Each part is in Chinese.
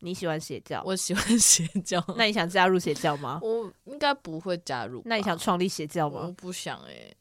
你喜欢邪教？我喜欢邪教。那你想加入邪教吗？我应该不会加入。那你想创立邪教吗？我不想哎、欸。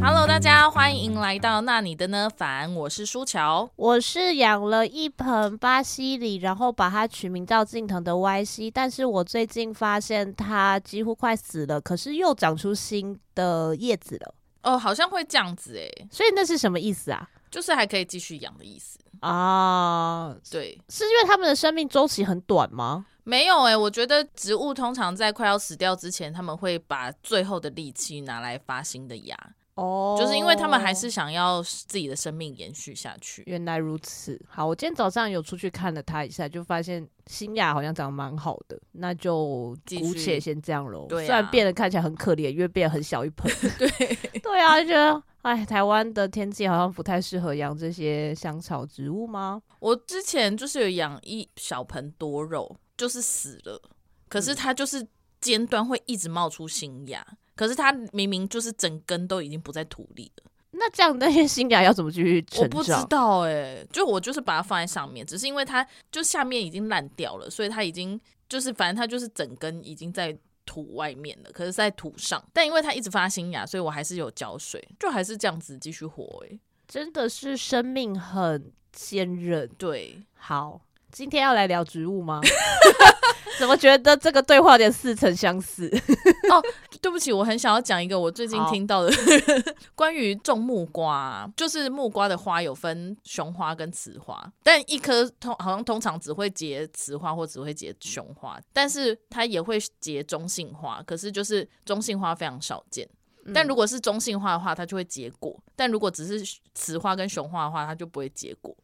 Hello，大家欢迎来到那你的呢？凡，我是舒乔，我是养了一盆巴西里，然后把它取名叫近藤的 YC，但是我最近发现它几乎快死了，可是又长出新的叶子了。哦，好像会这样子哎，所以那是什么意思啊？就是还可以继续养的意思啊？对，是因为他们的生命周期很短吗？没有哎，我觉得植物通常在快要死掉之前，他们会把最后的力气拿来发新的芽。哦，就是因为他们还是想要自己的生命延续下去。原来如此。好，我今天早上有出去看了它一下，就发现新芽好像长得蛮好的，那就姑且先这样喽。对啊，虽然变得看起来很可怜，因为变得很小一盆。对 对啊，就觉得哎，台湾的天气好像不太适合养这些香草植物吗？我之前就是有养一小盆多肉，就是死了，可是它就是尖端会一直冒出新芽。可是它明明就是整根都已经不在土里了，那这样那些新芽要怎么继续成长？我不知道哎、欸，就我就是把它放在上面，只是因为它就下面已经烂掉了，所以它已经就是反正它就是整根已经在土外面了，可是在土上，但因为它一直发新芽，所以我还是有浇水，就还是这样子继续活哎、欸，真的是生命很坚韧。对，好，今天要来聊植物吗？怎么觉得这个对话有点似曾相识？哦，对不起，我很想要讲一个我最近听到的 关于种木瓜，就是木瓜的花有分雄花跟雌花，但一颗通好像通常只会结雌花或只会结雄花，但是它也会结中性花，可是就是中性花非常少见。但如果是中性花的话，它就会结果；但如果只是雌花跟雄花的话，它就不会结果。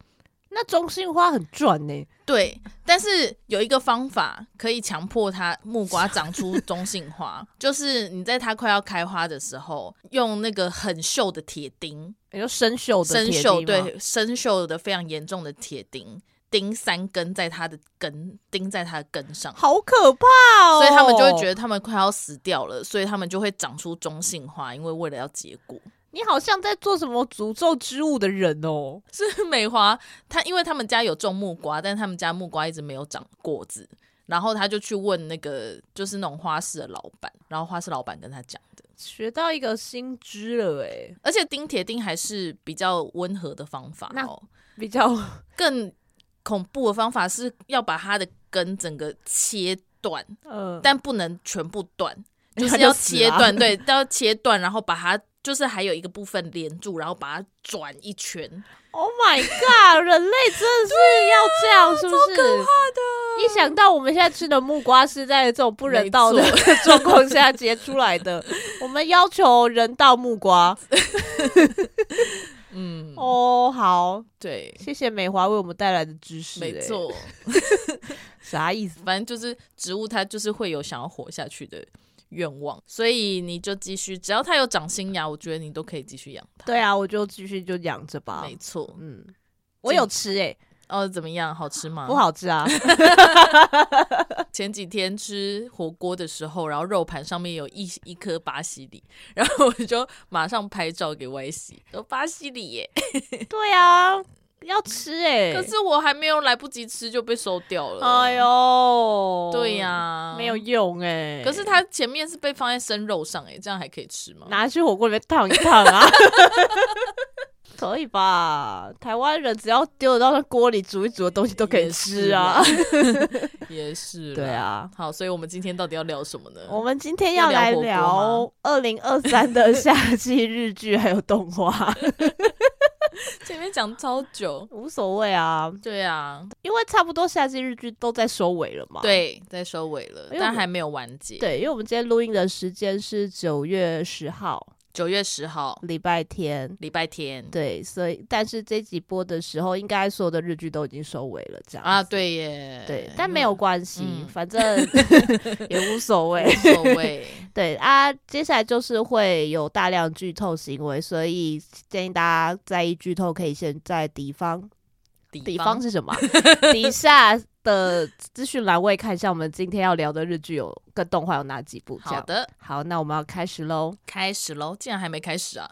那中性花很赚呢、欸，对，但是有一个方法可以强迫它木瓜长出 中性花，就是你在它快要开花的时候，用那个很锈的铁钉，也就生锈的生锈，对，生锈的非常严重的铁钉，钉三根在它的根，钉在它的根上，好可怕哦！所以他们就会觉得他们快要死掉了，所以他们就会长出中性花，因为为了要结果。你好像在做什么诅咒之物的人哦？是美华，他因为他们家有种木瓜，但是他们家木瓜一直没有长果子，然后他就去问那个就是那种花市的老板，然后花市老板跟他讲的，学到一个新知了诶，而且钉铁钉还是比较温和的方法哦，比较更恐怖的方法是要把它的根整个切断，嗯、呃，但不能全部断，就是要切断，对，要切断，然后把它。就是还有一个部分连住，然后把它转一圈。Oh my god！人类真的是要这样，是不是？可怕的！一想到我们现在吃的木瓜是在这种不人道的 状况下结出来的，我们要求人道木瓜。嗯，哦，oh, 好，对，谢谢美华为我们带来的知识。没错，啥意思？反正就是植物，它就是会有想要活下去的愿望，所以你就继续，只要它有长新芽，我觉得你都可以继续养它。对啊，我就继续就养着吧。没错，嗯，我有吃诶、欸。哦，怎么样？好吃吗？不好吃啊！前几天吃火锅的时候，然后肉盘上面有一一颗巴西里，然后我就马上拍照给 YC，说巴西里耶。对啊。要吃哎、欸，可是我还没有来不及吃就被收掉了。哎呦，对呀、啊，没有用哎、欸。可是它前面是被放在生肉上哎、欸，这样还可以吃吗？拿去火锅里面烫一烫啊，可以吧？台湾人只要丢得到那锅里煮一煮的东西都可以吃啊。也是，对啊。好，所以我们今天到底要聊什么呢？我们今天要来聊二零二三的 夏季日剧还有动画。前面讲超久，无所谓啊。对啊，因为差不多夏季日剧都在收尾了嘛。对，在收尾了，但还没有完结。对，因为我们今天录音的时间是九月十号。九月十号，礼拜天，礼拜天，对，所以但是这集播的时候，应该所有的日剧都已经收尾了，这样啊，对耶，对，但没有关系，嗯、反正 也无所谓，无所谓，对啊，接下来就是会有大量剧透行为，所以建议大家在意剧透，可以先在敌方，底方，底方是什么？底下的资讯栏位看一下，我们今天要聊的日剧有跟动画有哪几部？好的，好，那我们要开始喽，开始喽！竟然还没开始啊？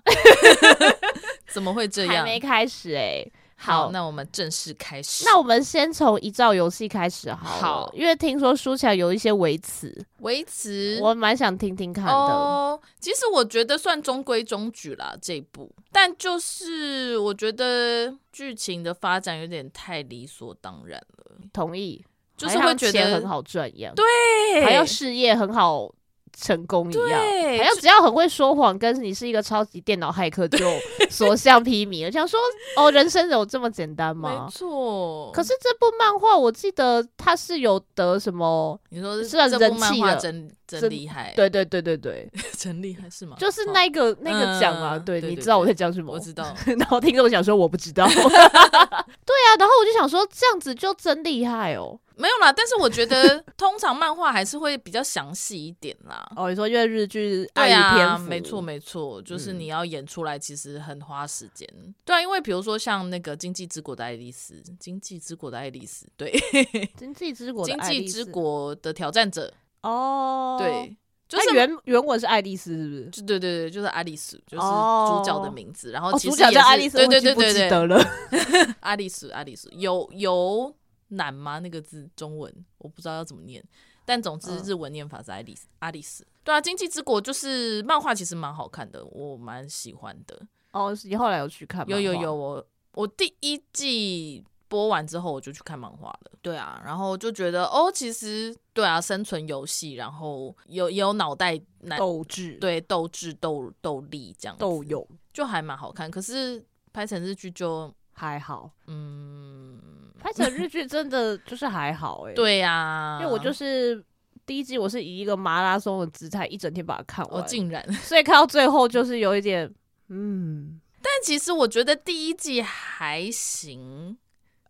怎么会这样？还没开始哎、欸。好，那我们正式开始。那我们先从遗照游戏开始好，好，因为听说书起有一些微词，微词，我蛮想听听看的。哦，其实我觉得算中规中矩啦，这一部，但就是我觉得剧情的发展有点太理所当然了。同意，就是会觉得很好赚一样，对，还要事业很好。成功一样，好像只要很会说谎，跟你是一个超级电脑骇客就 所向披靡了。想说哦，人生有这么简单吗？没错。可是这部漫画，我记得它是有得什么？你说是这部漫画真真厉害？对对对对对，真厉害是吗？就是那个那个奖啊，对，你知道我在讲什么？我知道。然后听众想说我不知道，对啊，然后我就想说这样子就真厉害哦。没有啦，但是我觉得通常漫画还是会比较详细一点啦。哦，你说因为日剧对啊，没错没错，就是你要演出来其实很花时间。嗯、对啊，因为比如说像那个《经济之国的爱丽丝》，《经济之国的爱丽丝》对，《经济之国》《经济之国的挑战者》哦，对，就是原原文是爱丽丝，是不是？就对对对，就是爱丽丝，就是主角的名字。哦、然后其实主角叫爱丽丝，对对对对对，得了，爱丽丝，爱丽丝，有有。难吗？那个字中文我不知道要怎么念，但总之日文念法是爱丽丝。爱丽丝，对啊，《经济之国》就是漫画，其实蛮好看的，我蛮喜欢的。哦，你后来有去看？有有有，我我第一季播完之后我就去看漫画了。对啊，然后就觉得哦，其实对啊，生存游戏，然后有也有脑袋斗智，对斗智斗斗力这样斗勇，就还蛮好看。可是拍成日剧就还好，嗯。拍成日剧真的就是还好哎、欸，对呀、啊，因为我就是第一季我是以一个马拉松的姿态一整天把它看完，我竟然，所以看到最后就是有一点嗯，但其实我觉得第一季还行。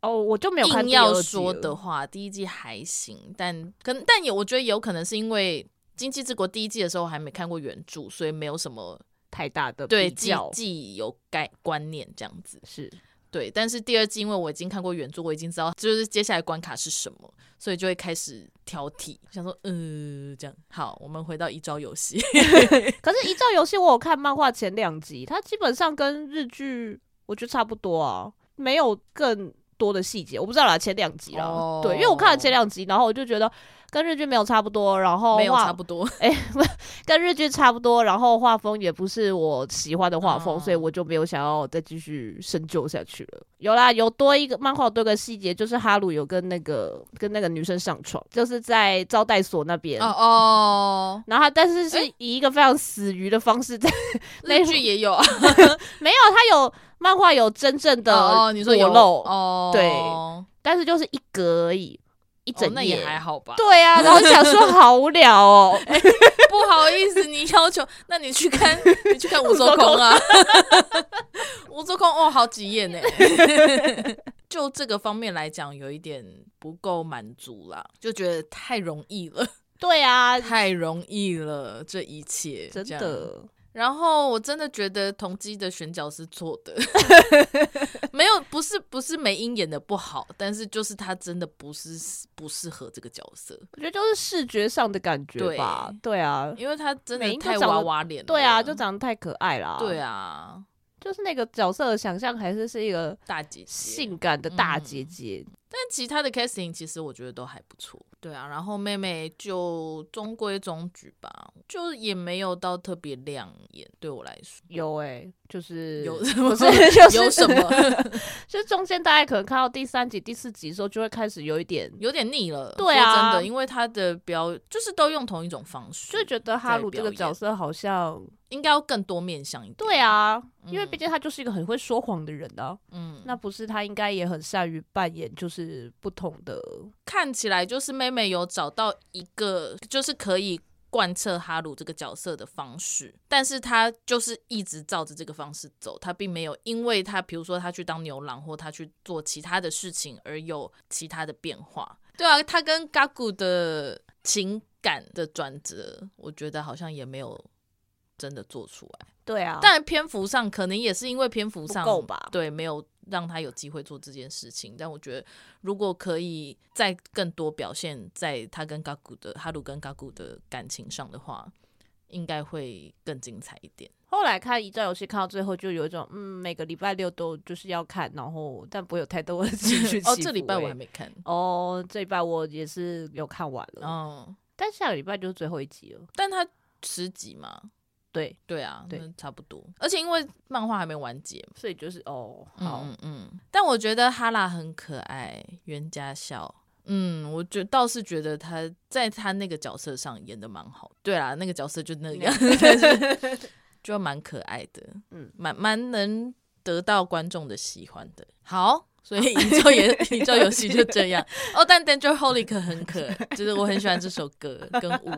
哦，我就没有看硬要说的话，第一季还行，但可能但也我觉得有可能是因为《经济之国》第一季的时候还没看过原著，所以没有什么太大的对既既有概观念这样子。是。对，但是第二季因为我已经看过原著，我已经知道就是接下来关卡是什么，所以就会开始挑剔，想说，呃，这样好，我们回到遗照游戏。可是遗照游戏我有看漫画前两集，它基本上跟日剧我觉得差不多啊，没有更多的细节，我不知道啦，前两集啦，oh. 对，因为我看了前两集，然后我就觉得。跟日剧没有差不多，然后没有差不多，哎、欸，跟日剧差不多，然后画风也不是我喜欢的画风，哦、所以我就没有想要再继续深究下去了。有啦，有多一个漫画多个细节，就是哈鲁有跟那个跟那个女生上床，就是在招待所那边。哦哦，然后他但是是以一个非常死鱼的方式在，欸、日剧也有啊，没有，他有漫画有真正的哦，你说有露哦，对，但是就是一格而已。一整、哦、那也还好吧？对啊，然后想说好无聊哦、欸，不好意思，你要求，那你去看，你去看吴周空啊，吴周空哦，好几页呢。就这个方面来讲，有一点不够满足啦，就觉得太容易了。对啊，太容易了，这一切真的。然后我真的觉得同机的选角是错的，没有，不是不是梅英演的不好，但是就是她真的不是不适合这个角色，我觉得就是视觉上的感觉吧，对，对啊，因为她真的太娃娃脸了，对啊，就长得太可爱了，对啊，就是那个角色的想象还是是一个大姐姐，性感的大姐姐。嗯但其他的 casting 其实我觉得都还不错，对啊，然后妹妹就中规中矩吧，就也没有到特别亮眼，对我来说。有哎、欸，就是有，不是就是有什么？就中间大概可能看到第三集、第四集的时候，就会开始有一点有点腻了。对啊，真的，因为他的表就是都用同一种方式，就觉得哈鲁这个角色好像。应该要更多面向一点。对啊，因为毕竟他就是一个很会说谎的人啊。嗯，那不是他应该也很善于扮演，就是不同的。看起来就是妹妹有找到一个，就是可以贯彻哈鲁这个角色的方式，但是他就是一直照着这个方式走，他并没有因为他，比如说他去当牛郎或他去做其他的事情而有其他的变化。对啊，他跟嘎古的情感的转折，我觉得好像也没有。真的做出来，对啊，但篇幅上可能也是因为篇幅上够吧，对，没有让他有机会做这件事情。但我觉得，如果可以再更多表现在他跟嘎古的哈鲁跟嘎古的感情上的话，应该会更精彩一点。后来看一战游戏看到最后，就有一种嗯，每个礼拜六都就是要看，然后但不会有太多的情绪。哦，这礼拜我还没看。哦，这礼拜我也是有看完了。哦，但下个礼拜就是最后一集了。但它十集嘛？对对啊，对，差不多。而且因为漫画还没完结，所以就是哦，好，嗯嗯。但我觉得哈拉很可爱，袁家笑。嗯，我觉倒是觉得他在他那个角色上演的蛮好。对啊，那个角色就那样，就蛮可爱的。嗯，蛮蛮能得到观众的喜欢的。好，所以宇宙也 宇宙游戏就这样。哦，但 Dangerholic 很可爱，就是我很喜欢这首歌跟舞。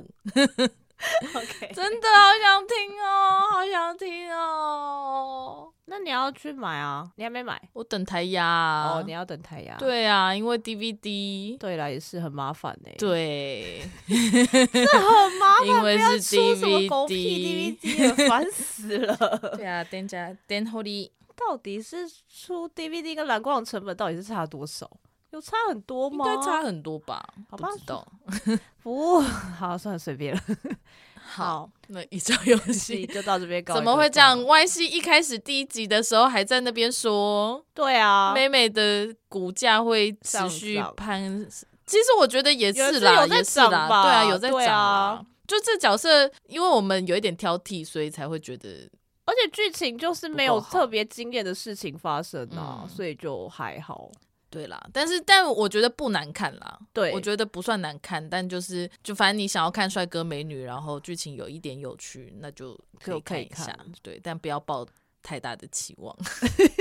OK，真的好想听哦，好想听哦。那你要去买啊？你还没买？我等台压哦。你要等台压？对啊，因为 DVD 对啦，也是很麻烦呢。对，这很麻烦，因为是 DVD，烦死了。对啊，Dangerholic 到底是出 DVD 跟蓝光的成本到底是差多少？有差很多吗？应该差很多吧？好吧，不知道。不，好，算了，随便了。好，那宇宙游戏 就到这边告。怎么会这样？Y C 一开始第一集的时候还在那边说，对啊，妹妹的股价会持续攀。其实我觉得也是啦，也是啦，对啊，有在涨啊。就这角色，因为我们有一点挑剔，所以才会觉得，而且剧情就是没有特别惊艳的事情发生啊，所以就还好。对啦，但是但我觉得不难看啦。对，我觉得不算难看，但就是就反正你想要看帅哥美女，然后剧情有一点有趣，那就可以看一下。对，但不要抱太大的期望。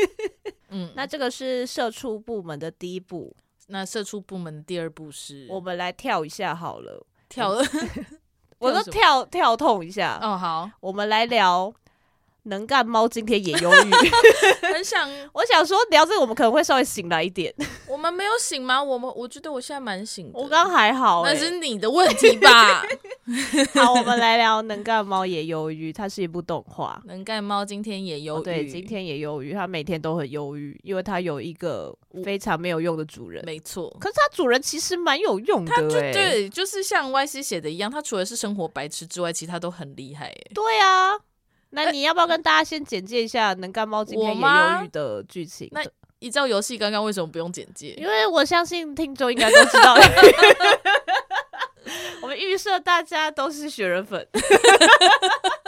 嗯，那这个是社畜部门的第一步，那社畜部门的第二步是，我们来跳一下好了，跳，我都跳跳痛一下。哦，好，我们来聊。能干猫今天也忧郁，很想，我想说聊这个，我们可能会稍微醒来一点。我们没有醒吗？我们我觉得我现在蛮醒的。我刚还好，那是你的问题吧？好，我们来聊能干猫也忧郁。它是一部动画，能干猫今天也忧郁。对，今天也忧郁。它每天都很忧郁，因为它有一个非常没有用的主人。没错，可是它主人其实蛮有用的。对对，就是像 Y C 写的一样，它除了是生活白痴之外，其他都很厉害。对啊。那你要不要跟大家先简介一下《能干猫今天也忧郁》的剧情？那依照游戏刚刚为什么不用简介？因为我相信听众应该都知道，我们预设大家都是雪人粉。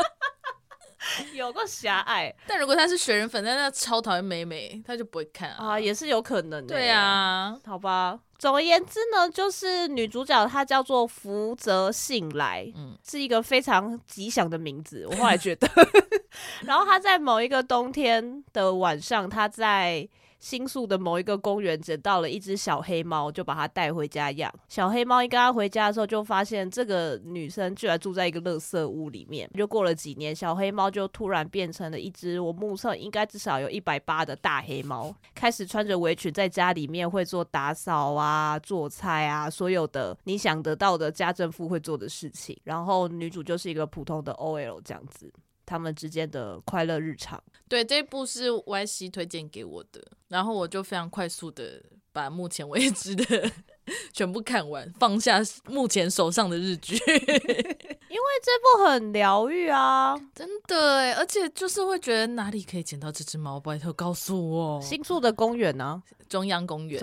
有个狭隘，但如果他是雪人粉，但他超讨厌美美，他就不会看啊，啊也是有可能的。对啊，好吧。总而言之呢，就是女主角她叫做福泽信来，嗯，是一个非常吉祥的名字。我后来觉得，然后她在某一个冬天的晚上，她在。新宿的某一个公园捡到了一只小黑猫，就把它带回家养。小黑猫一跟它回家的时候，就发现这个女生居然住在一个垃圾屋里面。就过了几年，小黑猫就突然变成了一只我目测应该至少有一百八的大黑猫，开始穿着围裙在家里面会做打扫啊、做菜啊，所有的你想得到的家政妇会做的事情。然后女主就是一个普通的 OL 这样子。他们之间的快乐日常，对，这部是 Y C 推荐给我的，然后我就非常快速的把目前为止的 全部看完，放下目前手上的日剧，因为这部很疗愈啊，真的，而且就是会觉得哪里可以捡到这只猫，拜托告诉我，新宿的公园呢？中央公园，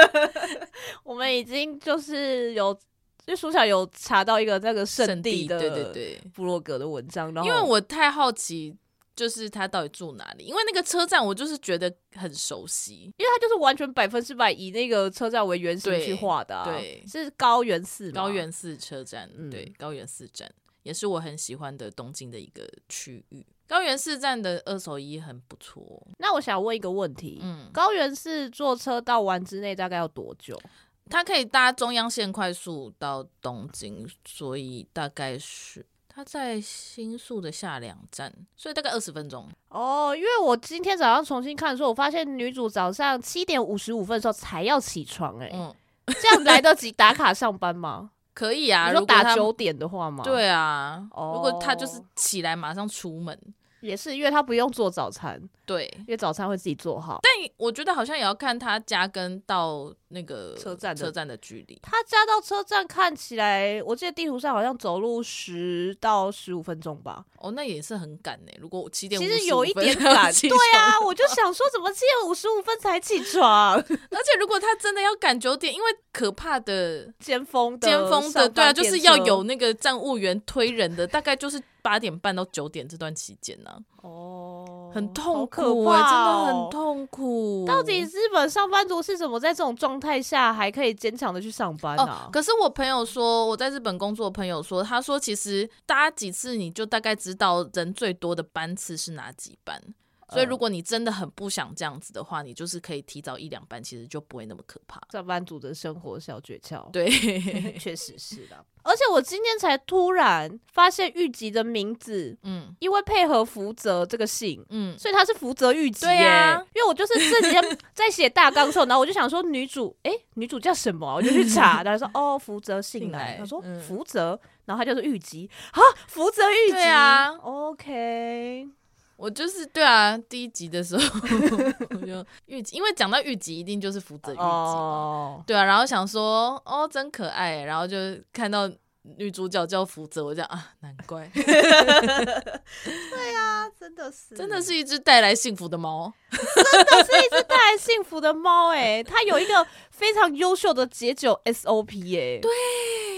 我们已经就是有。就书小有查到一个那个圣地的对对对部落格的文章，然后因为我太好奇，就是他到底住哪里？因为那个车站我就是觉得很熟悉，因为他就是完全百分之百以那个车站为原型去画的，啊，对，是高原寺高原寺车站，嗯、对，高原寺站也是我很喜欢的东京的一个区域。高原寺站的二手衣很不错。那我想问一个问题，嗯，高原寺坐车到丸之内大概要多久？它可以搭中央线快速到东京，所以大概是它在新宿的下两站，所以大概二十分钟。哦，因为我今天早上重新看的时候，我发现女主早上七点五十五分的时候才要起床，欸，哎，嗯，这样来得及打卡上班吗？可以啊，如果打九点的话吗？对啊，哦，如果他就是起来马上出门。也是，因为他不用做早餐。对，因为早餐会自己做好。但我觉得好像也要看他家跟到那个车站车站的距离。他家到车站看起来，我记得地图上好像走路十到十五分钟吧。哦，那也是很赶呢。如果七点，其实有一点 赶。对啊，我就想说，怎么七点五十五分才起床？而且如果他真的要赶九点，因为可怕的尖峰的，尖峰的，对啊，就是要有那个站务员推人的，大概就是八点半到九点这段期间呢。哦，很痛苦啊，真的很痛苦。到底日本上班族是怎么在这种状态下还可以坚强的去上班啊？可是我朋友说，我在日本工作的朋友说，他说其实搭几次你就大概知道人最多的班次是哪几班。所以，如果你真的很不想这样子的话，你就是可以提早一两班，其实就不会那么可怕。上班族的生活小诀窍，对，确实是的。而且我今天才突然发现玉吉的名字，嗯，因为配合福泽这个姓，嗯，所以他是福泽玉吉耶。对啊，因为我就是自己 在写大纲的时候，然后我就想说女主，哎、欸，女主叫什么？我就去查，然后说哦，福泽姓来。他说福泽，然后他叫做玉吉啊，福泽玉吉啊，OK。我就是对啊，第一集的时候我就玉吉，因为讲到玉吉，一定就是福泽玉吉嘛，oh. 对啊，然后想说哦，真可爱，然后就看到女主角叫福泽，我讲啊，难怪，对啊，真的是，真的是一只带来幸福的猫，真的是一只带来幸福的猫，哎，它有一个非常优秀的解酒 SOP，哎，对。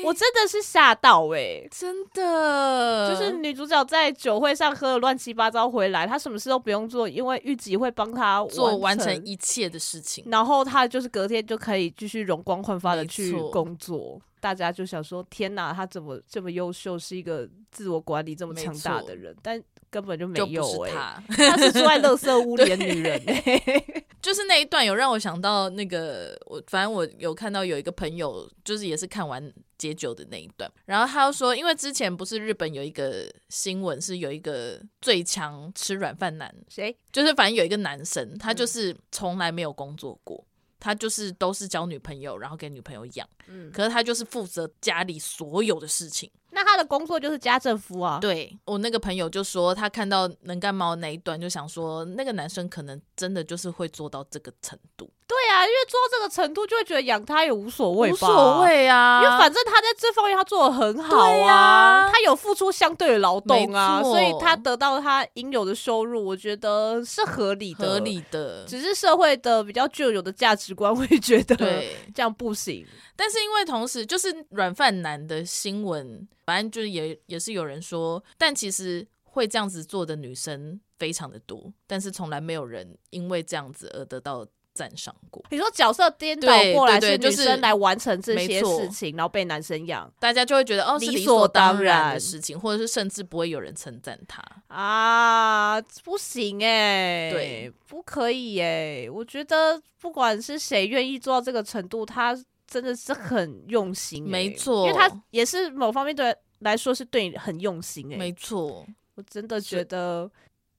我真的是吓到哎、欸，真的，就是女主角在酒会上喝的乱七八糟回来，她什么事都不用做，因为玉吉会帮她做完成一切的事情，然后她就是隔天就可以继续容光焕发的去工作。大家就想说，天哪，他怎么这么优秀，是一个自我管理这么强大的人，但根本就没有哎、欸，她 是住在垃圾屋里的女人。就是那一段有让我想到那个，我反正我有看到有一个朋友，就是也是看完解酒的那一段，然后他又说，因为之前不是日本有一个新闻，是有一个最强吃软饭男，谁？就是反正有一个男生，他就是从来没有工作过，他就是都是交女朋友，然后给女朋友养，嗯，可是他就是负责家里所有的事情。那他的工作就是家政夫啊。对，我那个朋友就说，他看到能干猫那一段，就想说那个男生可能真的就是会做到这个程度。对啊，因为做到这个程度，就会觉得养他也无所谓。无所谓啊，因为反正他在这方面他做的很好啊，他有付出相对的劳动啊，所以他得到他应有的收入，我觉得是合理的。合理的，只是社会的比较旧有的价值观会觉得对这样不行。但是因为同时就是软饭男的新闻。反正就是也也是有人说，但其实会这样子做的女生非常的多，但是从来没有人因为这样子而得到赞赏过。你说角色颠倒过来是女生来完成这些事情，然后被男生养，大家就会觉得哦是理所当然的事情，或者是甚至不会有人称赞他啊，不行哎、欸，对，不可以哎、欸，我觉得不管是谁愿意做到这个程度，他。真的是很用心、欸，没错，因为他也是某方面对来说是对你很用心、欸，没错。我真的觉得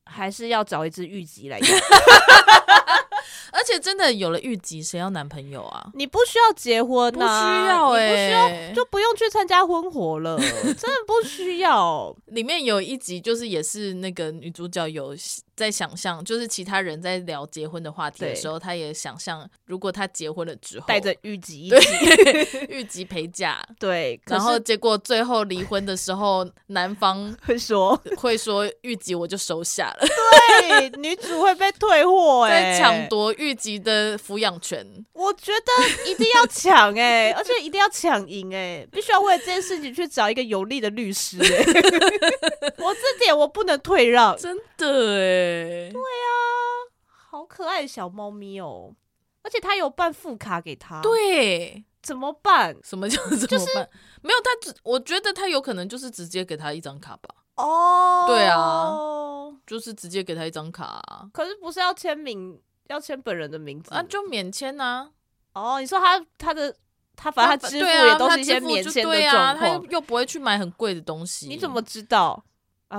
还是要找一只玉吉来。而且真的有了预吉，谁要男朋友啊？你不需要结婚、啊，不需要、欸，不需要就不用去参加婚活了，真的不需要。里面有一集就是也是那个女主角有。在想象，就是其他人在聊结婚的话题的时候，他也想象，如果他结婚了之后，带着玉吉，一起，玉吉陪嫁，对，然后结果最后离婚的时候，男方 会说会说玉吉我就收下了，对，女主会被退货、欸，在抢夺玉吉的抚养权，我觉得一定要抢哎、欸，而且一定要抢赢哎，必须要为了这件事情去找一个有力的律师哎、欸，我这点我不能退让，真的哎、欸。对啊，好可爱的小猫咪哦！而且他有办副卡给他，对，怎么办？什么叫怎么办？就是、没有他只，我觉得他有可能就是直接给他一张卡吧。哦，对啊，就是直接给他一张卡、啊。可是不是要签名，要签本人的名字啊？就免签啊。哦，你说他他的他反正他支付也都是一些免签的对啊，他又不会去买很贵的东西，你怎么知道？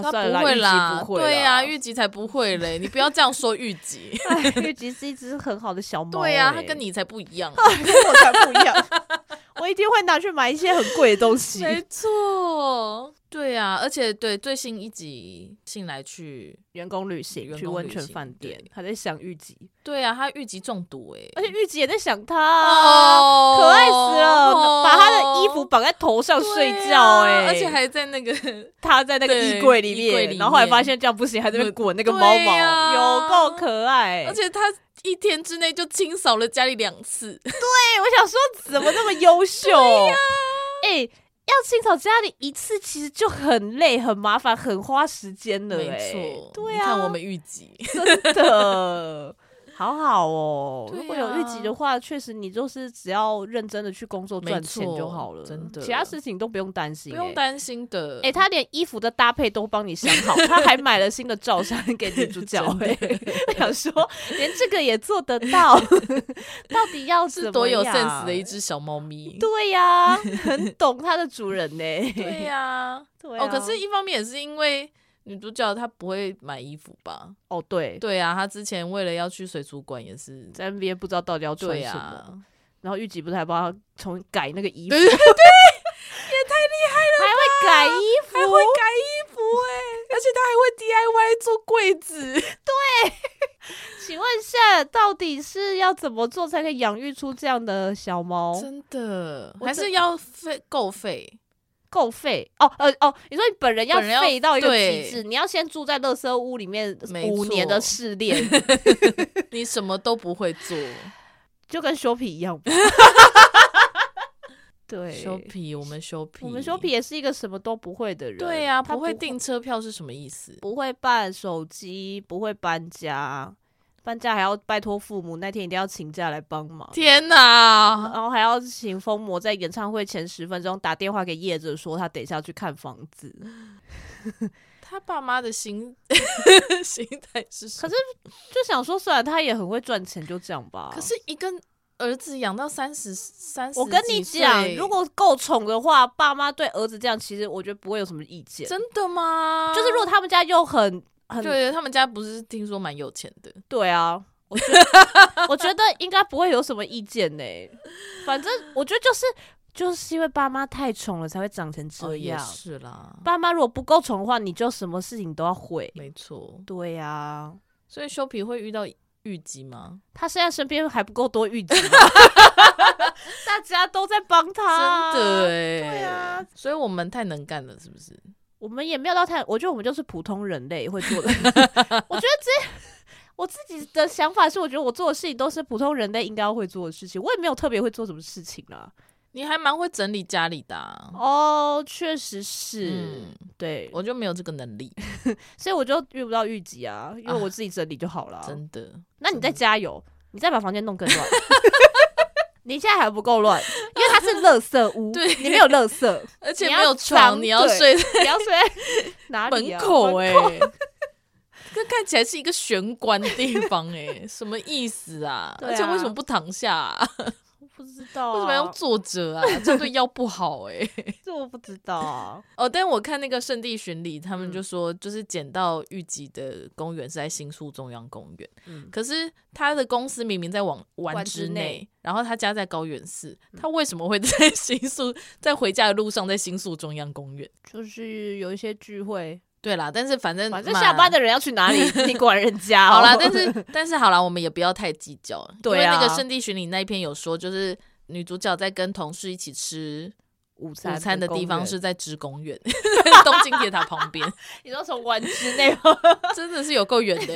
他不会啦，对呀，玉吉才不会嘞！你不要这样说玉吉，玉吉是一只很好的小猫。对呀，他跟你才不一样，跟我才不一样。我一定会拿去买一些很贵的东西。没错，对啊，而且对最新一集信来去员工旅行，去温泉饭店，还在想玉吉。对啊，他玉吉中毒哎、欸，而且玉吉也在想他、啊，oh, 可爱死了，oh, 把他的衣服绑在头上睡觉哎、欸啊，而且还在那个 他在那个衣柜里面，然后后来发现这样不行，还在那边滚那个猫毛，啊、有够可爱，而且他一天之内就清扫了家里两次。对，我想说怎么那么优秀？哎、欸。要清扫家里一次，其实就很累、很麻烦、很花时间的、欸。没错，对啊，你看我们预计真的。好好哦，啊、如果有预计的话，确实你就是只要认真的去工作赚钱就好了，真的，其他事情都不用担心、欸，不用担心的。哎、欸，他连衣服的搭配都帮你想好，他还买了新的罩衫 给女主角、欸。我想说，连这个也做得到，到底要是多有 sense 的一只小猫咪？对呀、啊，很懂它的主人呢、欸。对呀、啊，对啊。哦，可是一方面也是因为。女主角她不会买衣服吧？哦，对，对啊，她之前为了要去水族馆，也是在 NBA 不知道到底要穿什么。啊、然后玉吉不是还帮她重改那个衣服？对，对，对，也太厉害了，还会改衣服，还会改衣服哎、欸！而且她还会 DIY 做柜子。对，请问一下，到底是要怎么做才可以养育出这样的小猫？真的，还是要费够费？够废哦，呃哦，你说你本人要废到一个极致，你要先住在垃圾屋里面五年的试炼，你什么都不会做，就跟修皮一样。对，修皮，我们修皮，我们修皮也是一个什么都不会的人。对呀、啊，不会订车票是什么意思？不会办手机，不会搬家。搬家还要拜托父母，那天一定要请假来帮忙。天哪！然后还要请疯魔在演唱会前十分钟打电话给叶子说他等一下要去看房子。他爸妈的心 心态是什么？可是就想说，虽然他也很会赚钱，就这样吧。可是一个儿子养到三十三十，我跟你讲，如果够宠的话，爸妈对儿子这样，其实我觉得不会有什么意见。真的吗？就是如果他们家又很。对，他们家不是听说蛮有钱的？对啊，我觉得我觉得应该不会有什么意见呢。反正我觉得就是就是因为爸妈太宠了，才会长成这样。哦、是啦，爸妈如果不够宠的话，你就什么事情都要会。没错，对呀、啊。所以修皮会遇到玉吉吗？他现在身边还不够多玉吉吗？大家都在帮他，真的哎。对啊，所以我们太能干了，是不是？我们也没有到太，我觉得我们就是普通人类会做的。我觉得这我自己的想法是，我觉得我做的事情都是普通人类应该要会做的事情。我也没有特别会做什么事情啦。你还蛮会整理家里的啊。哦，确实是，嗯、对，我就没有这个能力，所以我就遇不到玉吉啊，因为我自己整理就好了。真的？那你再加油，你再把房间弄更乱。你现在还不够乱，因为它是垃圾屋，对，你没有垃圾，而且没有床，你要睡，你要睡 哪里、啊？门口哎、欸，这看起来是一个玄关的地方哎、欸，什么意思啊？啊而且为什么不躺下、啊？为什么要坐着啊？这样对腰不好哎、欸。这我不知道啊。哦，但我看那个圣地巡礼，他们就说，就是捡到玉吉的公园是在新宿中央公园。嗯，可是他的公司明明在往丸之内，然后他家在高远寺，嗯、他为什么会在新宿，在回家的路上在新宿中央公园？就是有一些聚会。对啦，但是反正反正下班的人要去哪里，你管人家、哦。好啦，但是但是好啦，我们也不要太计较。对啊，因为那个圣地巡礼那一篇有说，就是女主角在跟同事一起吃。午餐午餐的地方是在芝公园，东京铁塔旁边。你说从丸之内吗？真的是有够远的。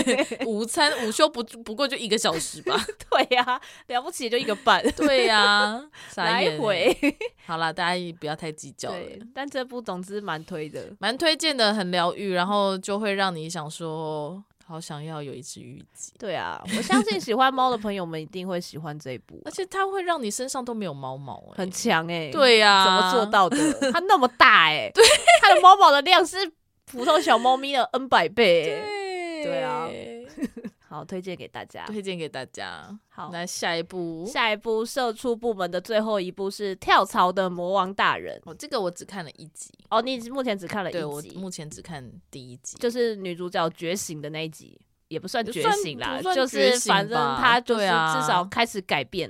午餐午休不不过就一个小时吧？对呀、啊，了不起就一个半。对呀、啊，来回。好啦，大家也不要太计较了。但这部总之蛮推的，蛮推荐的，很疗愈，然后就会让你想说。好想要有一只玉吉。对啊，我相信喜欢猫的朋友们一定会喜欢这一部，而且它会让你身上都没有猫毛、欸，很强哎、欸。对呀、啊，怎么做到的？它那么大哎、欸，对，它的猫毛的量是普通小猫咪的 N 百倍、欸。对，对啊。好，推荐给大家，推荐给大家。好，那下一步，下一步社畜部门的最后一部是跳槽的魔王大人。哦，这个我只看了一集。哦，你目前只看了一集？对，我目前只看第一集，就是女主角觉醒的那一集，也不算觉醒啦，就是反正她就是至少开始改变。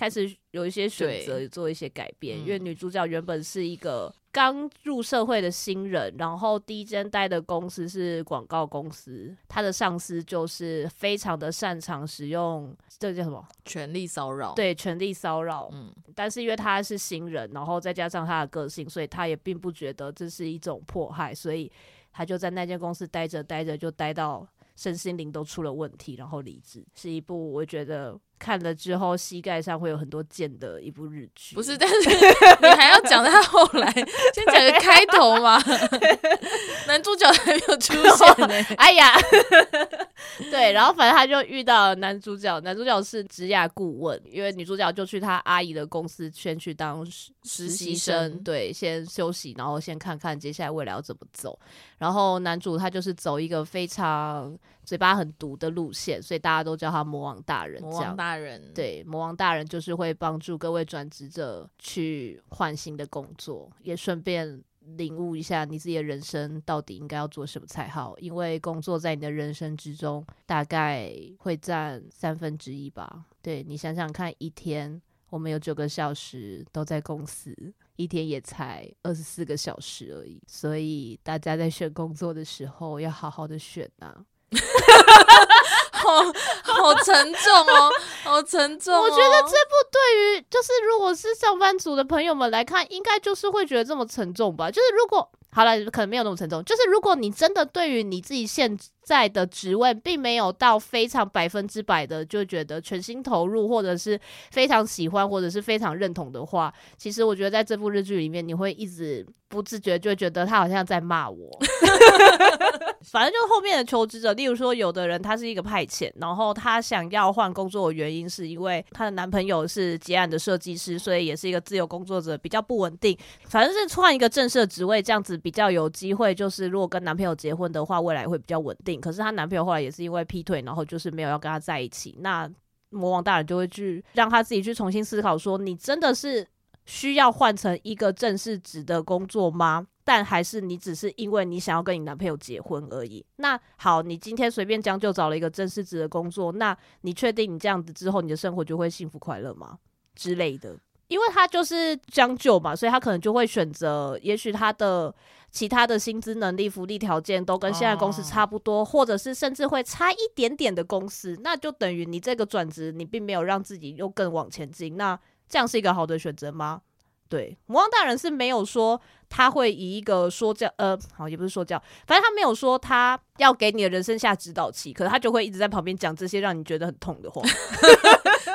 开始有一些选择，做一些改变。因为女主角原本是一个刚入社会的新人，然后第一间待的公司是广告公司，她的上司就是非常的擅长使用这叫什么权力骚扰，对，权力骚扰。嗯，但是因为她是新人，然后再加上她的个性，所以她也并不觉得这是一种迫害，所以她就在那间公司待着待着，就待到身心灵都出了问题，然后离职。是一部我觉得。看了之后，膝盖上会有很多箭的一部日剧。不是，但是你还要讲到后来，先讲个开头嘛。男主角还没有出现 呢。哎呀，对，然后反正他就遇到了男主角，男主角是职业顾问，因为女主角就去他阿姨的公司先去当实习生，对，先休息，然后先看看接下来未来要怎么走。然后男主他就是走一个非常嘴巴很毒的路线，所以大家都叫他魔王大人。魔王大人，对，魔王大人就是会帮助各位转职者去换新的工作，也顺便领悟一下你自己的人生到底应该要做什么才好。因为工作在你的人生之中大概会占三分之一吧。对，你想想看，一天我们有九个小时都在公司。一天也才二十四个小时而已，所以大家在选工作的时候要好好的选啊！好好沉重哦，好沉重。我觉得这部对于就是如果是上班族的朋友们来看，应该就是会觉得这么沉重吧？就是如果。好了，可能没有那么沉重。就是如果你真的对于你自己现在的职位，并没有到非常百分之百的就觉得全心投入，或者是非常喜欢，或者是非常认同的话，其实我觉得在这部日剧里面，你会一直不自觉就觉得他好像在骂我。反正就后面的求职者，例如说，有的人他是一个派遣，然后他想要换工作的原因是因为他的男朋友是结案的设计师，所以也是一个自由工作者，比较不稳定。反正是换一个正式的职位，这样子比较有机会。就是如果跟男朋友结婚的话，未来会比较稳定。可是她男朋友后来也是因为劈腿，然后就是没有要跟她在一起。那魔王大人就会去让她自己去重新思考，说你真的是需要换成一个正式职的工作吗？但还是你只是因为你想要跟你男朋友结婚而已。那好，你今天随便将就找了一个正式职的工作，那你确定你这样子之后，你的生活就会幸福快乐吗？之类的。因为他就是将就嘛，所以他可能就会选择，也许他的其他的薪资能力、福利条件都跟现在公司差不多，或者是甚至会差一点点的公司，那就等于你这个转职，你并没有让自己又更往前进。那这样是一个好的选择吗？对，魔王大人是没有说他会以一个说教，呃，好，也不是说教，反正他没有说他要给你的人生下指导期，可是他就会一直在旁边讲这些让你觉得很痛的话。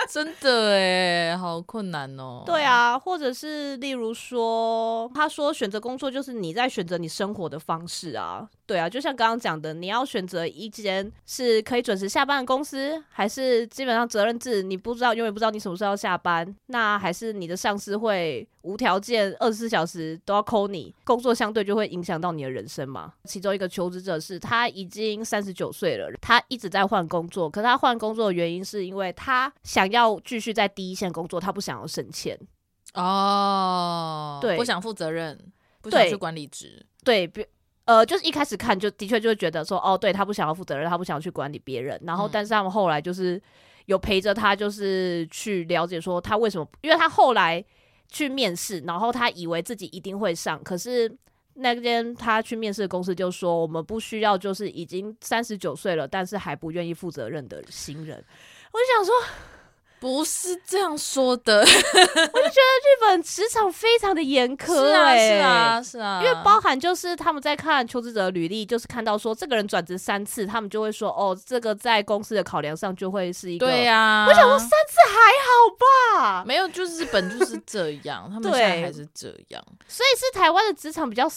真的哎，好困难哦。对啊，或者是例如说，他说选择工作就是你在选择你生活的方式啊。对啊，就像刚刚讲的，你要选择一间是可以准时下班的公司，还是基本上责任制，你不知道，永远不知道你什么时候要下班，那还是你的上司会无条件二十四小时都要 call 你，工作相对就会影响到你的人生嘛。其中一个求职者是他已经三十九岁了，他一直在换工作，可是他换工作的原因是因为他想要继续在第一线工作，他不想要升迁。哦，对，不想负责任，不想去管理职，对。对呃，就是一开始看就的确就会觉得说，哦，对，他不想要负责任，他不想要去管理别人。然后，但是他们后来就是有陪着他，就是去了解说他为什么，因为他后来去面试，然后他以为自己一定会上，可是那间他去面试的公司就说，我们不需要就是已经三十九岁了，但是还不愿意负责任的新人。我就想说。不是这样说的，我就觉得日本职场非常的严苛，欸，是啊，是啊，是啊，因为包含就是他们在看求职者的履历，就是看到说这个人转职三次，他们就会说哦，这个在公司的考量上就会是一个，对呀，啊，我想说三次还好吧，没有，就是日本就是这样，他们现在还是这样，所以是台湾的职场比较。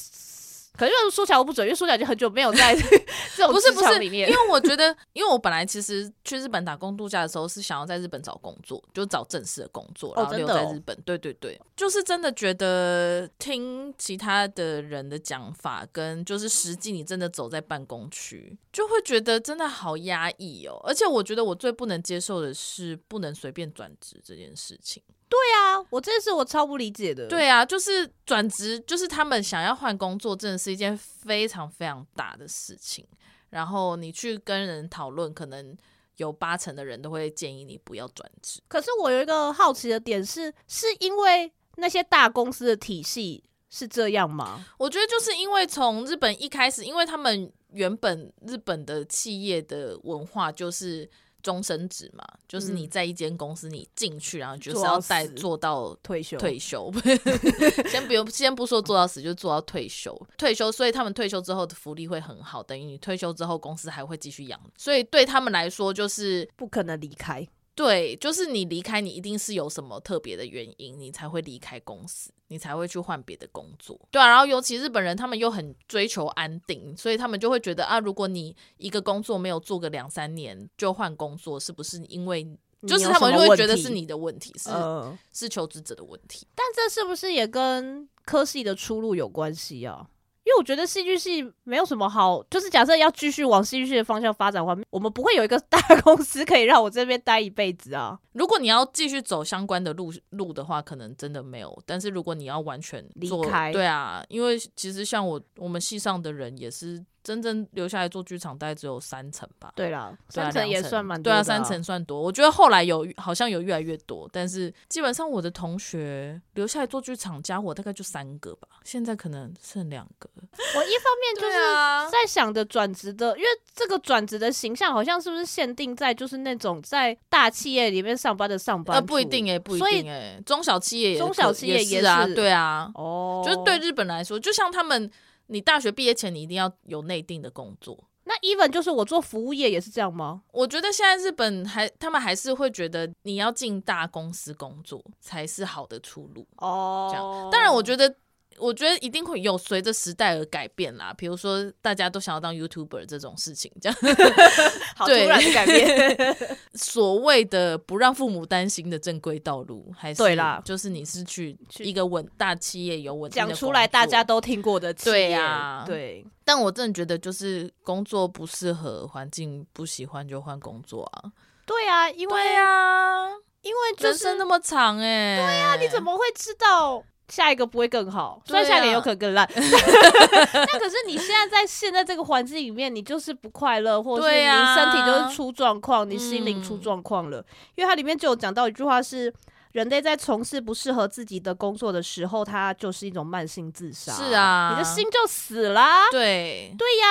可是说起来我不准，因为说起来已经很久没有在 这种职场里面。因为我觉得，因为我本来其实去日本打工度假的时候是想要在日本找工作，就找正式的工作，然后留在日本。哦哦、对对对，就是真的觉得听其他的人的讲法，跟就是实际你真的走在办公区，就会觉得真的好压抑哦。而且我觉得我最不能接受的是不能随便转职这件事情。对啊，我这是我超不理解的。对啊，就是转职，就是他们想要换工作，真的是一件非常非常大的事情。然后你去跟人讨论，可能有八成的人都会建议你不要转职。可是我有一个好奇的点是，是因为那些大公司的体系是这样吗？我觉得就是因为从日本一开始，因为他们原本日本的企业的文化就是。终身制嘛，就是你在一间公司你进去，然后就是要再做到退休。退休，先不用，先不说做到死，就做到退休。退休，所以他们退休之后的福利会很好，等于你退休之后公司还会继续养，所以对他们来说就是不可能离开。对，就是你离开，你一定是有什么特别的原因，你才会离开公司，你才会去换别的工作。对啊，然后尤其日本人，他们又很追求安定，所以他们就会觉得啊，如果你一个工作没有做个两三年就换工作，是不是因为就是他们就会觉得是你的问题，是、呃、是求职者的问题？但这是不是也跟科系的出路有关系啊？因为我觉得戏剧系没有什么好，就是假设要继续往戏剧系的方向发展的话，我们不会有一个大公司可以让我这边待一辈子啊。如果你要继续走相关的路路的话，可能真的没有。但是如果你要完全离开，对啊，因为其实像我我们系上的人也是。真正留下来做剧场，大概只有三层吧。对啦，三层也算蛮多的。对啊，三层算多。我觉得后来有好像有越来越多，但是基本上我的同学留下来做剧场家伙大概就三个吧。现在可能剩两个。我一方面就是在想着转职的，因为这个转职的形象好像是不是限定在就是那种在大企业里面上班的上班？呃，不一定哎，不一定哎，中小企业也中小企业也是啊，对啊，哦，就是对日本来说，就像他们。你大学毕业前，你一定要有内定的工作。那 even 就是我做服务业也是这样吗？我觉得现在日本还他们还是会觉得你要进大公司工作才是好的出路哦。这样，当然我觉得。我觉得一定会有随着时代而改变啦，比如说大家都想要当 YouTuber 这种事情，这样 好突然的改变。所谓的不让父母担心的正规道路，还是对啦，就是你是去一个稳大企业有稳定的，讲出来大家都听过的企业，对呀，对。但我真的觉得，就是工作不适合，环境不喜欢就换工作啊。对啊，因为啊，因为人生那么长哎，对呀，你怎么会知道？下一个不会更好，虽然下一个有可能更烂，啊、但可是你现在在现在这个环境里面，你就是不快乐，或者是你身体就是出状况，啊、你心灵出状况了。嗯、因为它里面就有讲到一句话是。人类在从事不适合自己的工作的时候，它就是一种慢性自杀。是啊，你的心就死啦。对，对呀。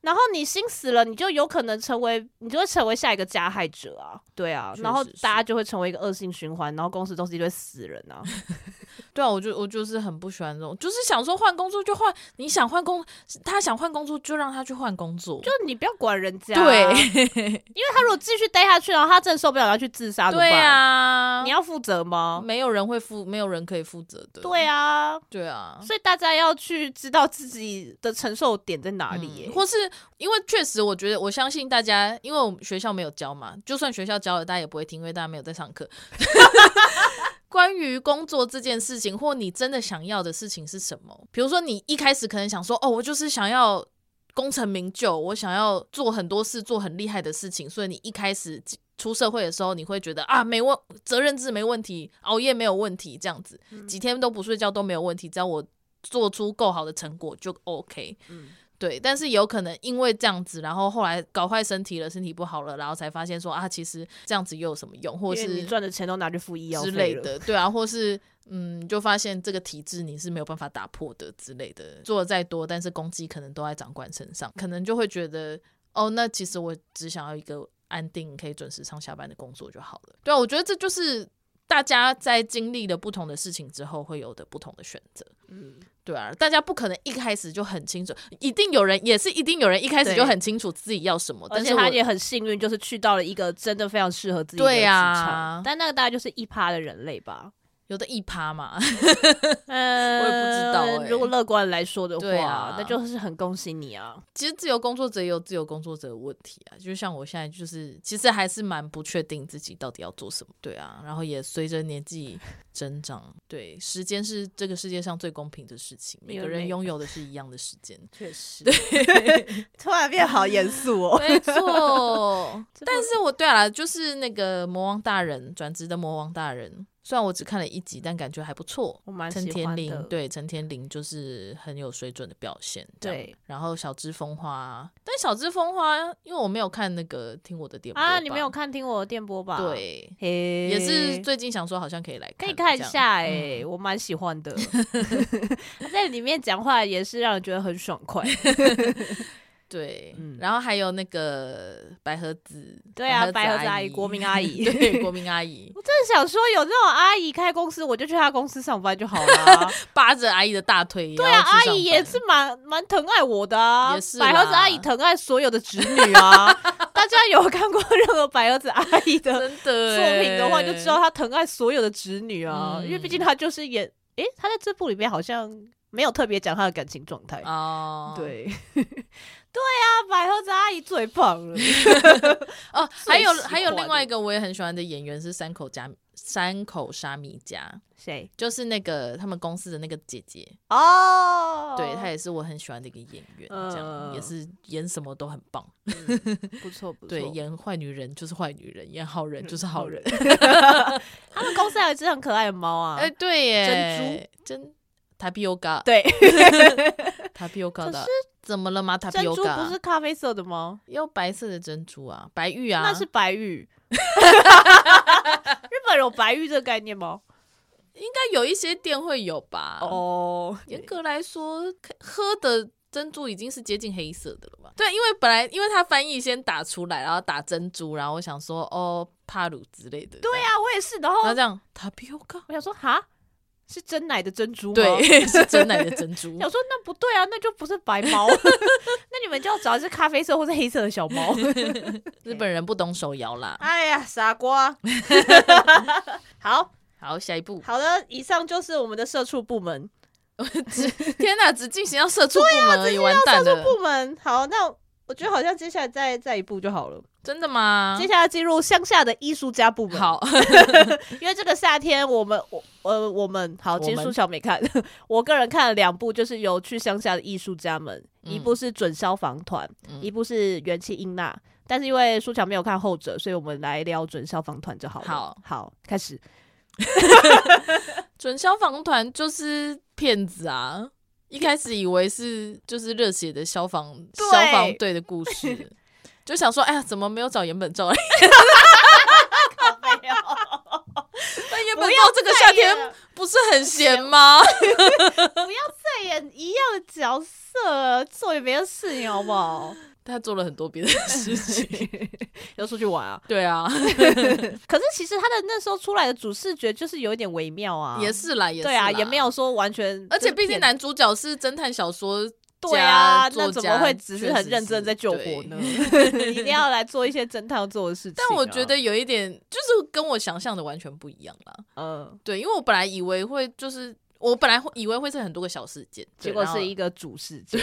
然后你心死了，你就有可能成为，你就会成为下一个加害者啊。对啊，然后大家就会成为一个恶性循环，然后公司都是一堆死人啊。对啊，我就我就是很不喜欢这种，就是想说换工作就换，你想换工，他想换工作就让他去换工作，就你不要管人家。对，因为他如果继续待下去，然后他真的受不了要去自杀，对啊，你要负责吗？没有人会负，没有人可以负责的。对啊，对啊，所以大家要去知道自己的承受点在哪里，欸，或是因为确实，我觉得我相信大家，因为我们学校没有教嘛，就算学校教了，大家也不会听，因为大家没有在上课。关于工作这件事情，或你真的想要的事情是什么？比如说，你一开始可能想说，哦，我就是想要功成名就，我想要做很多事，做很厉害的事情，所以你一开始。出社会的时候，你会觉得啊，没问责任制没问题，熬夜没有问题，这样子几天都不睡觉都没有问题，只要我做出够好的成果就 OK。嗯，对。但是有可能因为这样子，然后后来搞坏身体了，身体不好了，然后才发现说啊，其实这样子又有什么用，或是你赚的钱都拿去付医药费之类的，对啊，或是嗯，就发现这个体制你是没有办法打破的之类的，做的再多，但是攻击可能都在长官身上，可能就会觉得哦，那其实我只想要一个。安定可以准时上下班的工作就好了。对啊，我觉得这就是大家在经历了不同的事情之后会有的不同的选择。嗯，对啊，大家不可能一开始就很清楚，一定有人也是一定有人一开始就很清楚自己要什么，但是他也很幸运，就是去到了一个真的非常适合自己的职场。对啊，但那个大概就是一趴的人类吧。有的一趴嘛，嗯，我也不知道、欸。如果乐观来说的话，啊、那就是很恭喜你啊。其实自由工作者也有自由工作者的问题啊，就像我现在就是，其实还是蛮不确定自己到底要做什么。对啊，然后也随着年纪增长，对，时间是这个世界上最公平的事情，每个人拥有的是一样的时间。确实，对，突然变好严肃哦。没错，但是我对啊，就是那个魔王大人转职的魔王大人。虽然我只看了一集，但感觉还不错。我蛮陈天林的，对陈天林就是很有水准的表现。对，然后小芝风花，但小芝风花，因为我没有看那个听我的电波啊，你没有看听我的电波吧？对，也是最近想说好像可以来看，可以看一下哎、欸，嗯、我蛮喜欢的。他在里面讲话也是让人觉得很爽快。对，嗯、然后还有那个百合子，对啊，白白盒子阿姨，国民阿姨，对，国民阿姨。我真的想说，有这种阿姨开公司，我就去她公司上班就好了、啊，扒着阿姨的大腿。对啊，阿姨也是蛮蛮疼爱我的啊，也是百合子阿姨疼爱所有的侄女啊。大家有看过任何百合子阿姨的作品的话，就知道她疼爱所有的侄女啊，嗯、因为毕竟她就是演，诶、欸，她在这部里面好像没有特别讲他的感情状态哦，对。对啊，百合子阿姨最棒了 哦！还有还有另外一个我也很喜欢的演员是山口加山口沙弥加，谁？就是那个他们公司的那个姐姐哦。对，她也是我很喜欢的一个演员，这样、呃、也是演什么都很棒，嗯、不错不错。对，演坏女人就是坏女人，演好人就是好人。他们公司还有一只很可爱的猫啊！哎、欸，对耶，珍珠真塔皮欧嘎，对，塔皮欧嘎的。怎么了吗？它珍珠不是咖啡色的吗？要白色的珍珠啊，白玉啊，那是白玉。日本有白玉这个概念吗？应该有一些店会有吧。哦，严格来说，喝的珍珠已经是接近黑色的了吧？对，因为本来因为它翻译先打出来，然后打珍珠，然后我想说哦，帕鲁之类的。对啊，我也是。然后，然后这样塔皮欧嘎，我想说哈。是真奶的珍珠吗？对，是真奶的珍珠。我说那不对啊，那就不是白猫，那你们就要找一只咖啡色或是黑色的小猫。日本人不懂手摇啦。哎呀，傻瓜。好好，下一步。好的，以上就是我们的社畜部门。天哪，只进行到社畜部门而已，完蛋了。社畜部门，好，那我觉得好像接下来再再一步就好了。真的吗？接下来进入乡下的艺术家部门。好，因为这个夏天我们我呃我们好，其实书樵没看，我个人看了两部，就是有去乡下的艺术家们，嗯、一部是准消防团，嗯、一部是元气英娜。但是因为舒乔没有看后者，所以我们来聊准消防团就好了。好，好，开始。准消防团就是骗子啊！一开始以为是就是热血的消防消防队的故事。就想说，哎呀，怎么没有找岩本照？靠北哦！那岩本照这个夏天不是很闲吗？不要再演一样的角色，做也别的事情好不好？他做了很多别的 事情，要出去玩啊？对啊。可是其实他的那时候出来的主视觉就是有一点微妙啊，也是啦，也是对啊，也没有说完全。而且毕竟男主角是侦探小说。对啊，那怎么会只是很认真在救火呢？一定要来做一些侦探要做的事情，啊。但我觉得有一点，就是跟我想象的完全不一样啦。嗯，对，因为我本来以为会就是，我本来以为会是很多个小事件，结果是一个主事件，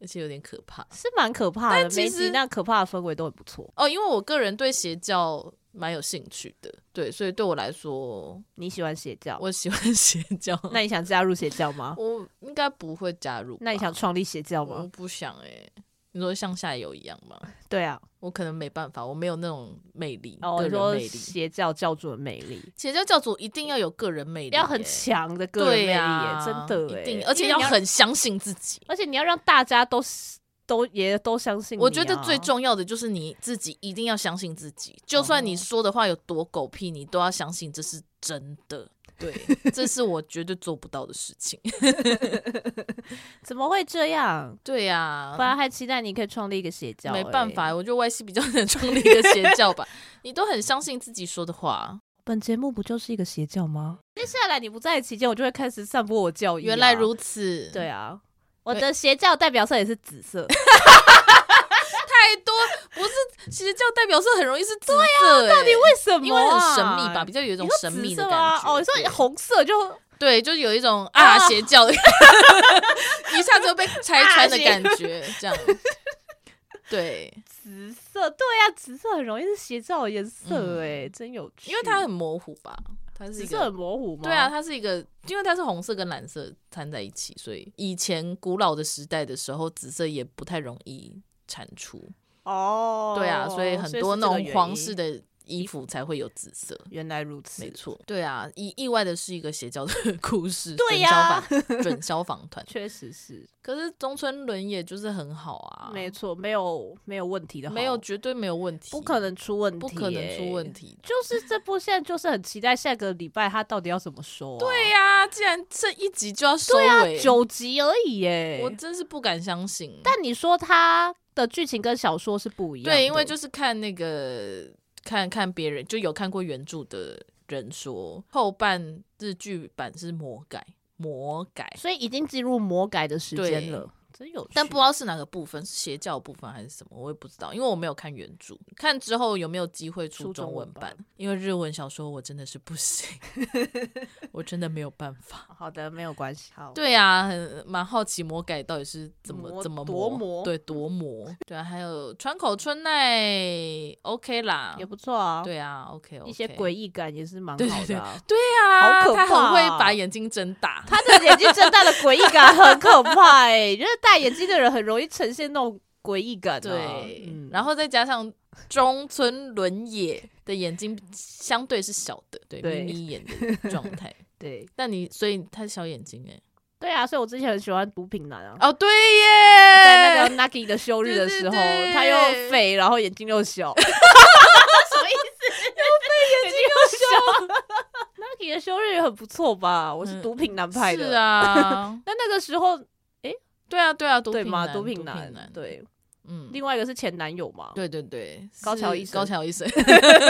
而且有点可怕，是蛮可怕的。其实那可怕的氛围都很不错哦。因为我个人对邪教。蛮有兴趣的，对，所以对我来说，你喜欢邪教，我喜欢邪教。那你想加入邪教吗？我应该不会加入。那你想创立邪教吗？我不想哎、欸。你说像下游一样吗？对啊，我可能没办法，我没有那种魅力。哦，个人魅力，邪教教主的魅力，邪教教主一定要有个人魅力，要很强的个人魅力，真的，一定，而且要很相信自己，而且你要让大家都。都也都相信、啊，我觉得最重要的就是你自己一定要相信自己，就算你说的话有多狗屁，你都要相信这是真的。对，这是我绝对做不到的事情。怎么会这样？对呀、啊，本来还期待你可以创立一个邪教、欸，没办法，我觉得 Y C 比较能创立一个邪教吧。你都很相信自己说的话，本节目不就是一个邪教吗？接下来你不在期间，我就会开始散播我教义、啊。原来如此，对啊。我的邪教代表色也是紫色，不是其实教代表色很容易是紫色，对啊，到底为什么？因为很神秘吧，比较有一种神秘的感觉。哦，你说红色就对，就有一种啊邪教的，一下子就被拆穿的感觉，这样。对，紫色，对啊，紫色很容易是邪教的颜色，哎，真有趣，因为它很模糊吧。它是一个紫色很模糊吗？对啊，它是一个，因为它是红色跟蓝色掺在一起，所以以前古老的时代的时候，紫色也不太容易产出。哦，对啊，所以很多那种皇室的衣服才会有紫色。原来如此，没错。对啊，意意外的是一个邪教的 故事。对呀，准消防团确实是。可是中村伦也就是很好啊，没错，没有没有问题的，没有绝对没有问题，不可能出问题，不可能出问题。就是这部现在就是很期待下个礼拜他到底要怎么说。对呀，既然这一集就要收尾，九集而已耶，我真是不敢相信。但你说他的剧情跟小说是不一样，对，因为就是看那个看看别人就有看过原著的人说，后半日剧版是魔改。魔改，所以已经进入魔改的时间了。真有趣，但不知道是哪个部分，是邪教部分还是什么，我也不知道，因为我没有看原著。看之后有没有机会出中文版？因为日文小说我真的是不行，我真的没有办法。好的，没有关系。好，对啊，很蛮好奇魔改到底是怎么怎么夺魔？对，夺魔。对啊，还有川口春奈，OK 啦，也不错啊。对啊，OK，一些诡异感也是蛮好的。对啊，好可怕，他很会把眼睛睁大，他的眼睛睁大的诡异感很可怕哎，就是。戴眼镜的人很容易呈现那种诡异感，对，嗯、然后再加上中村伦也的眼睛相对是小的，对，眯眯眼的状态，对。但你所以他是小眼睛哎，对啊，所以我之前很喜欢毒品男啊，哦对耶，在那个 Nagi 的休日的时候，对对对，他又肥，然后眼睛又小，什么意思？又肥眼睛又小，Nagi 的休日也很不错吧？我是毒品男派的，嗯、是啊，那那个时候。对啊，对啊，毒品男，毒品男，对，嗯，另外一个是前男友嘛，对对对，高桥医生，高桥医生。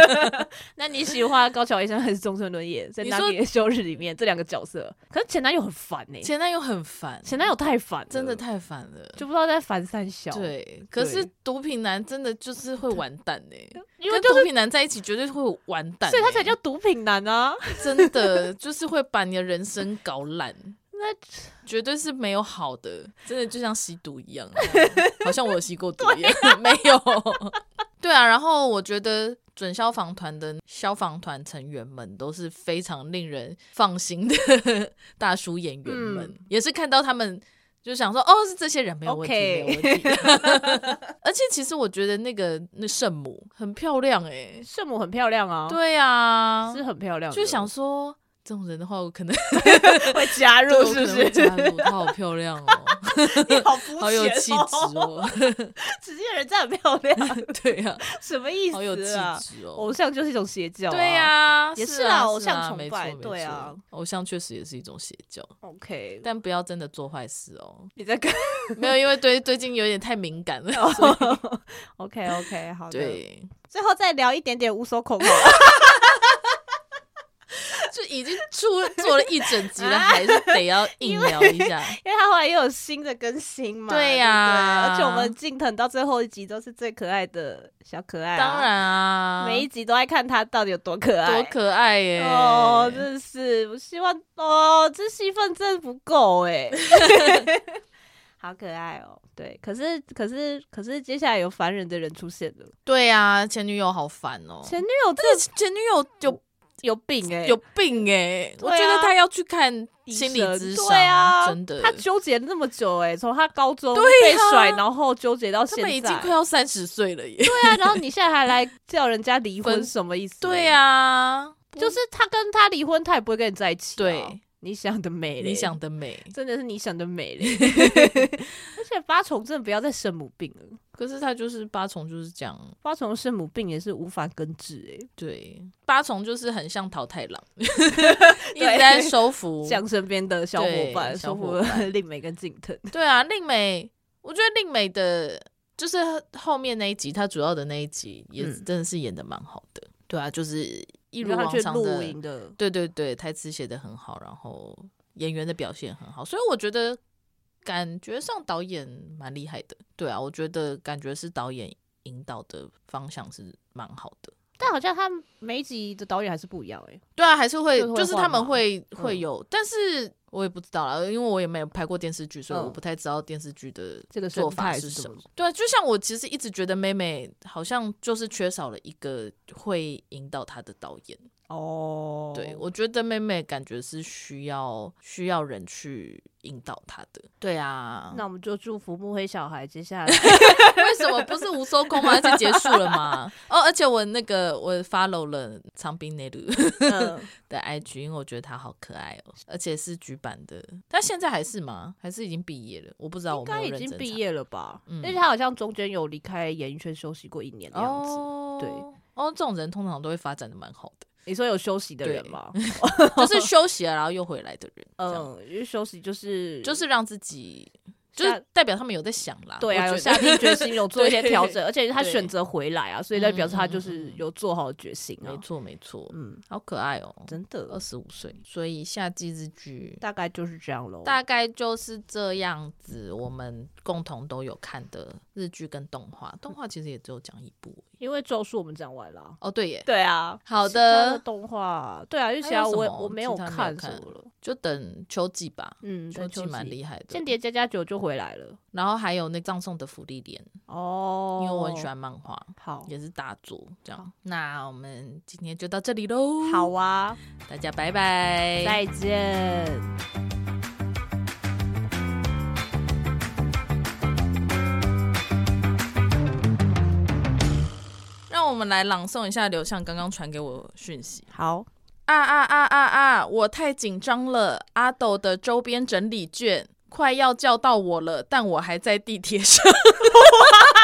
那你喜欢高桥医生还是中村伦也？在《那年的休日》里面这两个角色，可是前男友很烦呢，前男友很烦，前男友太烦，真的太烦了，就不知道在烦三小。对，可是毒品男真的就是会完蛋呢，因为毒品男在一起绝对会完蛋，所以他才叫毒品男啊，真的就是会把你的人生搞烂。那绝对是没有好的，真的就像吸毒一样，好像我有吸过毒一样，啊、没有。对啊，然后我觉得准消防团的消防团成员们都是非常令人放心的大叔演员们，嗯、也是看到他们就想说，哦，是这些人没有问题没有问题。而且其实我觉得那个那圣母很漂亮哎、欸，圣母很漂亮啊，对啊，是很漂亮，就想说。这种人的话，我可能 会加入，是不是？加入，她好漂亮哦，你好肤浅哦，好有气质哦。直接人真的很漂亮，对呀，什么意思？好有气质哦。偶像就是一种邪教，对呀，也是啊，偶像崇拜，对啊，偶像确实也是一种邪教。OK，但不要真的做坏事哦。你在干？没有，因为对最近有点太敏感了。OK OK，好的。对，最后再聊一点点无所口口。就已经出做了一整集了，还是得要硬聊一下，因为他后来又有新的更新嘛。对呀，而且我们近藤到最后一集都是最可爱的小可爱，当然啊，每一集都爱看他到底有多可爱，多可爱耶！哦，真的是，我希望哦，这戏份真的不够哎，好可爱哦。对，可是可是可是接下来有烦人的人出现了。对呀，前女友好烦哦，前女友这前女友就。有病哎、欸，有病哎、欸！啊、我觉得他要去看心理咨商，对啊，真的。他纠结那么久哎、欸，从他高中被甩，啊、然后纠结到现在，已经快要三十岁了耶。对啊，然后你现在还来叫人家离婚，什么意思？对啊，就是他跟他离婚，他也不会跟你在一起、啊。对。你想的美，你想的美，真的是你想的美嘞！而且八重真的不要再圣母病了。可是他就是八重就是这样，八重圣母病也是无法根治哎、欸。对，八重就是很像桃太郎，一直在收服像身边的小伙伴，收服令美跟静藤。对啊，令美，我觉得令美的，就是后面那一集，他主要的那一集也真的是演的蛮好的。嗯、对啊，就是。一如往常的，的对对对，台词写的很好，然后演员的表现很好，所以我觉得感觉上导演蛮厉害的。对啊，我觉得感觉是导演引导的方向是蛮好的。但好像他每一集的导演还是不一样哎、欸。对啊，还是会，就是他们会会有，嗯、但是。我也不知道啦，因为我也没有拍过电视剧，所以我不太知道电视剧的这个做法是什么。对，就像我其实一直觉得妹妹好像就是缺少了一个会引导她的导演哦。对，我觉得妹妹感觉是需要需要人去引导她的。对啊，那我们就祝福木黑小孩接下来。为什么不是无收工吗？就结束了吗？哦，而且我那个我 follow 了长滨内鲁 的 IG，因为我觉得他好可爱哦，而且是局版的。他现在还是吗？还是已经毕业了？我不知道，我应该已经毕业了吧？嗯，而且他好像中间有离开演艺圈休息过一年的样子。哦，对，哦，这种人通常都会发展的蛮好的。你说有休息的人吗？就是休息了然后又回来的人。嗯，因为休息就是就是让自己。就是代表他们有在想啦，对啊，有下定决心，有做一些调整，而且他选择回来啊，所以代表示他就是有做好决心啊。没错，没错，嗯，好可爱哦，真的，二十五岁，所以夏季日剧大概就是这样喽，大概就是这样子。我们共同都有看的日剧跟动画，动画其实也只有讲一部，因为咒术我们讲完了。哦，对耶，对啊，好的，动画，对啊，因为其他我我没有看什么了，就等秋季吧。嗯，秋季蛮厉害的，间谍加加九就回来了，然后还有那葬送的福利莲哦，因为我很喜欢漫画，好，也是大作这样。那我们今天就到这里喽，好啊，大家拜拜，再见。我们来朗诵一下刘向刚刚传给我讯息。好啊啊啊啊啊！我太紧张了，阿斗的周边整理券。快要叫到我了，但我还在地铁上。